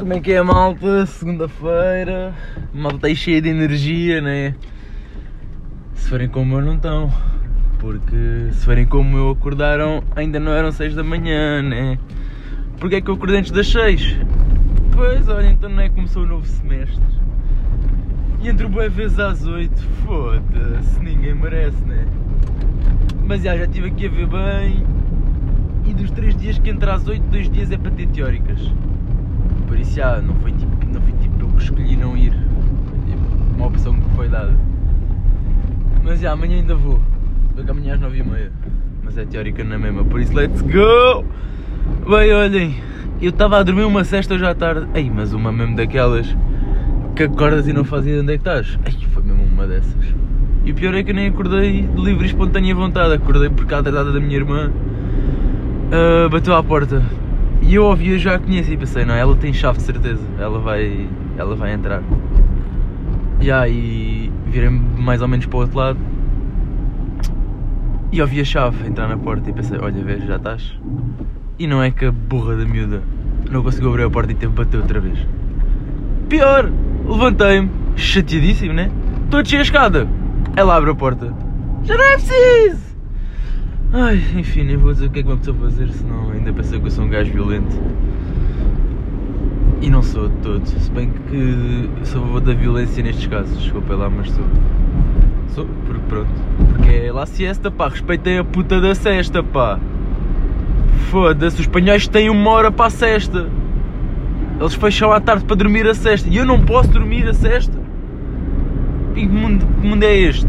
Como é que é malta? Segunda-feira, malta está aí cheia de energia, né? Se forem como eu, não estão. Porque se forem como eu acordaram, ainda não eram 6 da manhã, né? Porquê é que eu acordei antes das 6? Pois, olha, então não é que começou o novo semestre. E entre boa vezes às 8, foda-se, ninguém merece, né? Mas já, já estive aqui a ver bem. E dos 3 dias que entra às 8, 2 dias é para ter teóricas. Por isso já, não foi tipo, não foi tipo eu que escolhi não ir. Foi tipo uma opção que foi dada. Mas já, amanhã ainda vou. Que amanhã às 9h30. Mas é teórica na mesma, por isso let's go! Bem, olhem, eu estava a dormir uma cesta hoje à tarde. Ei, mas uma mesmo daquelas que acordas e não fazes onde é que estás. Ei, foi mesmo uma dessas. E o pior é que eu nem acordei de livre e espontânea vontade. Acordei porque a atrasada da minha irmã uh, bateu à porta. E eu ouvi, já a conheço e pensei, não, ela tem chave de certeza. Ela vai, ela vai entrar. E aí virei mais ou menos para o outro lado e ouvi a chave entrar na porta e pensei, olha, vês, já estás. E não é que a burra da miúda não conseguiu abrir a porta e teve que bater outra vez. Pior, levantei-me, chateadíssimo, né? Estou a descer a escada. Ela abre a porta. Já não é preciso! Ai, enfim, nem vou dizer o que é que uma pessoa fazer, senão ainda pensei que eu sou um gajo violento. E não sou de todo. Se bem que sou a favor da violência nestes casos, desculpa lá, mas sou. Sou, porque pronto. Porque é lá siesta, pá, respeitei a puta da cesta, pá. Foda-se, os espanhóis têm uma hora para a cesta. Eles fecham à tarde para dormir a cesta. E eu não posso dormir a cesta. Que mundo, que mundo é este?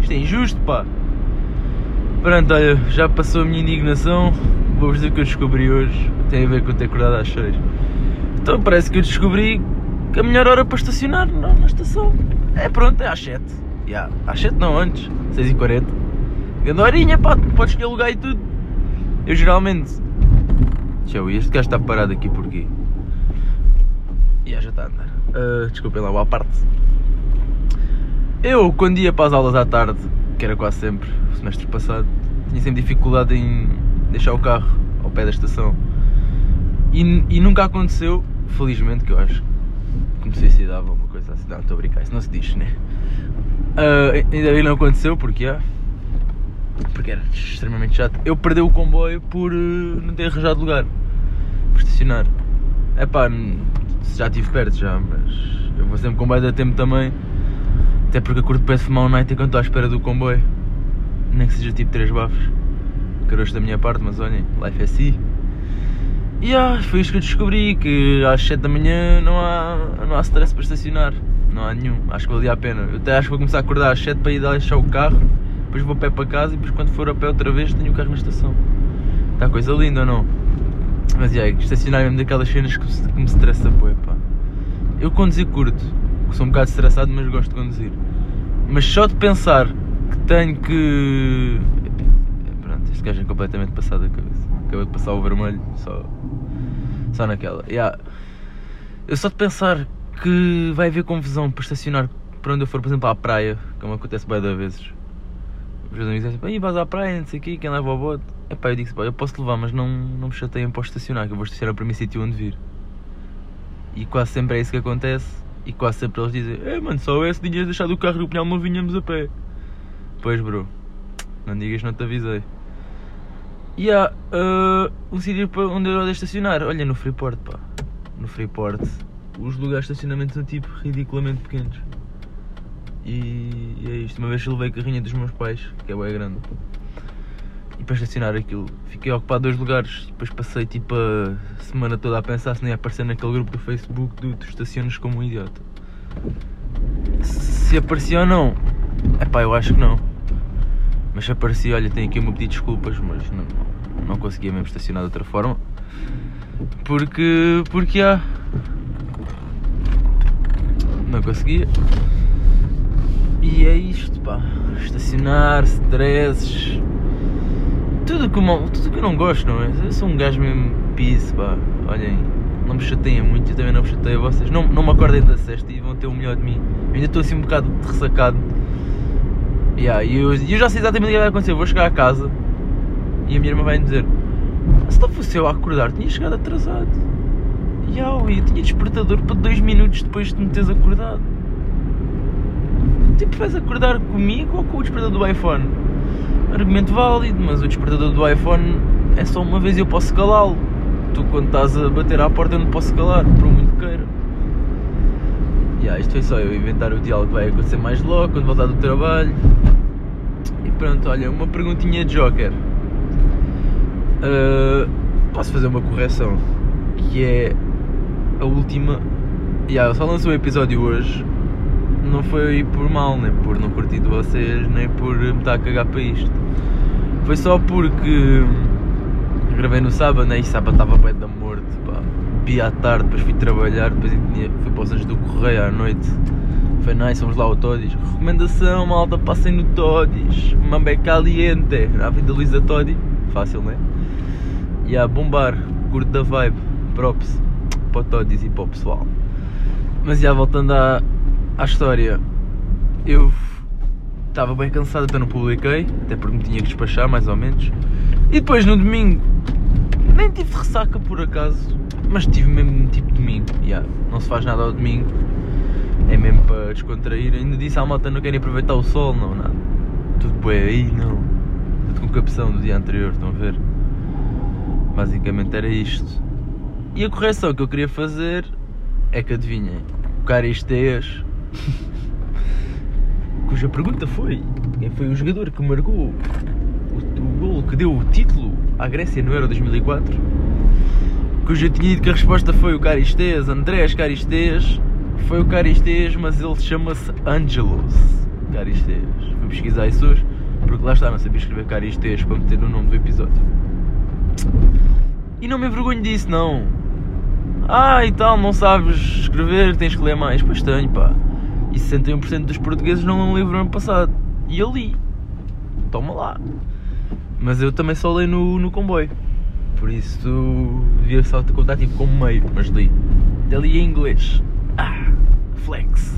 Isto é injusto, pá. Pronto, olha, já passou a minha indignação. Vou-vos dizer o que eu descobri hoje. Tem a ver com ter acordado às 6. Então parece que eu descobri que a melhor hora para estacionar na, na estação é pronto, é às 7. Yeah, às 7 não, antes, 6h40. Grande horinha, pá, podes escolher lugar e tudo. Eu geralmente. Deixa eu este gajo está parado aqui porquê? Yeah, já está a andar. Uh, desculpem lá, à parte. Eu, quando ia para as aulas à tarde, que era quase sempre, o semestre passado, tinha sempre dificuldade em deixar o carro ao pé da estação. E, e nunca aconteceu, felizmente, que eu acho que me suicidava uma coisa assim. Não, estou a brincar, isso não se diz, né? Uh, ainda bem não aconteceu, porque é. Porque era extremamente chato. Eu perdi o comboio por uh, não ter arranjado lugar para estacionar. É pá, já estive perto já, mas eu vou sempre com comboio da tempo também. Até porque eu curto fumar um night enquanto estou à espera do comboio. Nem que seja tipo 3 bafos. Caroço da minha parte, mas olhem, life é assim. E yeah, foi isso que eu descobri, que às 7 da manhã não há, não há stress para estacionar. Não há nenhum. Acho que valia a pena. Eu até acho que vou começar a acordar às 7 para ir deixar o carro, depois vou a pé para casa e depois quando for a pé outra vez tenho o carro na estação. Está coisa linda ou não? Mas yeah, estacionar é mesmo daquelas cenas que, que me estressa pô, pá. Eu conduzir curto, sou um bocado estressado, mas gosto de conduzir. Mas só de pensar que tenho que. Pronto, este gajo é completamente passado da cabeça. Acabou de passar o vermelho, só só naquela. Yeah. Eu só de pensar que vai haver confusão para estacionar para onde eu for, por exemplo, à praia, como acontece bem da vezes. Os meus amigos dizem, aí vais à praia, não sei o quê, quem leva o bote? É pá, eu digo eu posso levar, mas não, não me chateiem para estacionar, que eu vou estacionar para o meu sítio onde vir. E quase sempre é isso que acontece. E quase sempre eles dizem, é mano, só esse dinheiro deixado o carro no pinhal não vinhamos a pé. Pois bro, não digas não te avisei. E há uh, um sítio onde eu odeio estacionar. Olha, no Freeport, pá. No Freeport, os lugares de estacionamento são tipo ridiculamente pequenos. E, e é isto. Uma vez eu levei a carrinha dos meus pais, que é bem grande. E para estacionar aquilo, fiquei ocupado dois lugares. Depois passei tipo a semana toda a pensar se nem ia aparecer naquele grupo do Facebook do Tu estacionas como um idiota. Se aparecia ou não, é pá, eu acho que não. Mas se aparecia, olha, tenho aqui pedido de desculpas, mas não, não conseguia mesmo estacionar de outra forma. Porque. Porque há. Não conseguia. E é isto, pá. Estacionar, stresses. Tudo que, eu, tudo que eu não gosto, não é? Eu sou um gajo mesmo peace, pá. Olhem, não me chateiem muito, eu também não me chateio vocês. Não, não me acordem da cesta e vão ter o melhor de mim. Eu ainda estou assim um bocado ressacado Yeah, e eu, eu já sei exatamente o que vai acontecer. Eu vou chegar a casa e a minha irmã vai me dizer: Se não fosse eu a acordar, tinha chegado atrasado. E yeah, eu tinha despertador para 2 minutos depois de me teres acordado. Tipo, vais acordar comigo ou com o despertador do iPhone? Argumento válido, mas o despertador do iPhone é só uma vez e eu posso calá-lo. Tu, quando estás a bater à porta, eu não posso calar, por muito queira. Yeah, isto foi só eu inventar o diálogo que vai acontecer mais logo, quando voltar do trabalho. E pronto, olha, uma perguntinha de Joker. Uh, posso fazer uma correção? Que é a última. Yeah, eu só lancei um episódio hoje. Não foi por mal, nem por não curtir de vocês, nem por me estar a cagar para isto. Foi só porque gravei no sábado, né? E sábado estava bem da morte, pá. Vi à tarde, depois fui trabalhar, depois fui para os Anjos do Correio à noite. Foi nice, vamos lá ao Todis. Recomendação, malta, passem no Todis. Mambé caliente. A vida Luísa Todi. Fácil, né? E a bombar, curto da vibe. Props para o Todis e para o pessoal. Mas já voltando à, à história, eu estava bem cansado, então não publiquei, até porque me tinha que despachar mais ou menos. E depois no domingo, nem tive ressaca por acaso, mas tive mesmo tipo domingo. Yeah, não se faz nada ao domingo, é mesmo para descontrair. Ainda disse à malta não querem aproveitar o sol, não, nada. Tudo bem aí, não. Tudo com capção do dia anterior, estão a ver? Basicamente era isto. E a correção que eu queria fazer é que adivinhem, o Caristeias, cuja pergunta foi quem foi o jogador que marcou o, o gol que deu o título à Grécia no Euro 2004, cuja tinha dito que a resposta foi o Caristeias, Andrés Caristeias, foi o Caristeias, mas ele chama-se Angelos Caristeias. Fui pesquisar isso hoje, porque lá está, não sabia escrever Caristeias para meter no nome do episódio. E não me envergonho disso, não. Ah, e tal, não sabes escrever, tens que ler mais. Pois tenho, pá. E 61% dos portugueses não lêem livro no ano passado. E eu li. Toma lá. Mas eu também só leio no, no comboio. Por isso devia só te contar tipo como meio, mas li. Até li em inglês. Ah, flex.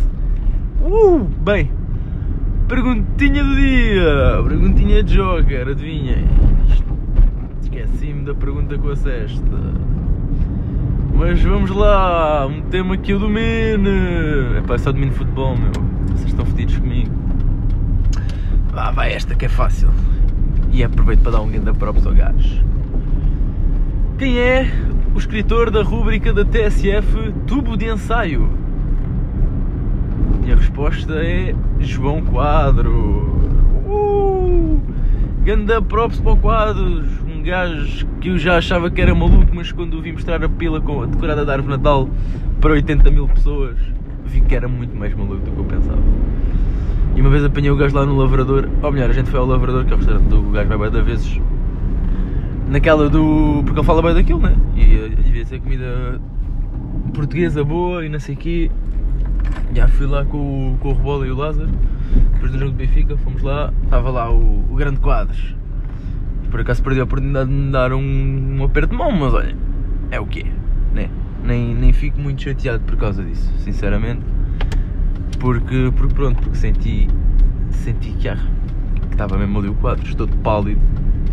Uh, bem. Perguntinha do dia. Perguntinha de Joker, adivinhem. Esqueci-me da pergunta com a cesta. Mas vamos lá, um tema que eu domine. É pá, só domino futebol, meu. Vocês estão fedidos comigo. Vá, vai esta que é fácil. E aproveito para dar um grande props ao gajo. Quem é o escritor da rúbrica da TSF Tubo de Ensaio? E a resposta é João Quadro. Uh! Ganda props para o Quadros gajo que eu já achava que era maluco, mas quando o vi mostrar a pila com a decorada da árvore Natal para 80 mil pessoas, vi que era muito mais maluco do que eu pensava. E uma vez apanhei o gajo lá no Lavrador, ou melhor, a gente foi ao Lavrador, que é o restaurante do gajo vai da vezes, naquela do. porque ele fala bem daquilo, né? E devia ser comida portuguesa boa e não sei o quê. Já fui lá com, com o Rebola e o Lázaro, depois do jogo do Benfica, fomos lá, estava lá o, o Grande Quadros por acaso perdi a oportunidade de me dar um, um aperto de mão, mas olha, é o que é, né? Nem, nem fico muito chateado por causa disso, sinceramente. Porque, porque pronto, porque senti, senti que, ah, que estava mesmo ali o quadro, estou de pálido,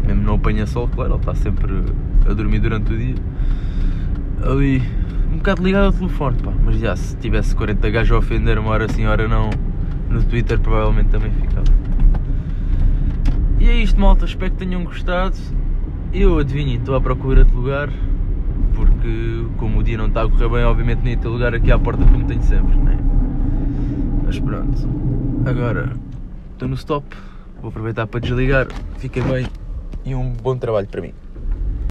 mesmo não apanha sol, claro, ele está sempre a dormir durante o dia. Ali, um bocado ligado ao telefone, pá, mas já, se tivesse 40 gajos a ofender uma hora sim, hora não, no Twitter provavelmente também ficava. E é isto, malta. Espero que tenham gostado. Eu adivinho, estou à procura de lugar. Porque, como o dia não está a correr bem, obviamente nem ter lugar aqui à porta como tenho sempre, né? Mas pronto. Agora, estou no stop. Vou aproveitar para desligar. Fiquem bem e um bom trabalho para mim.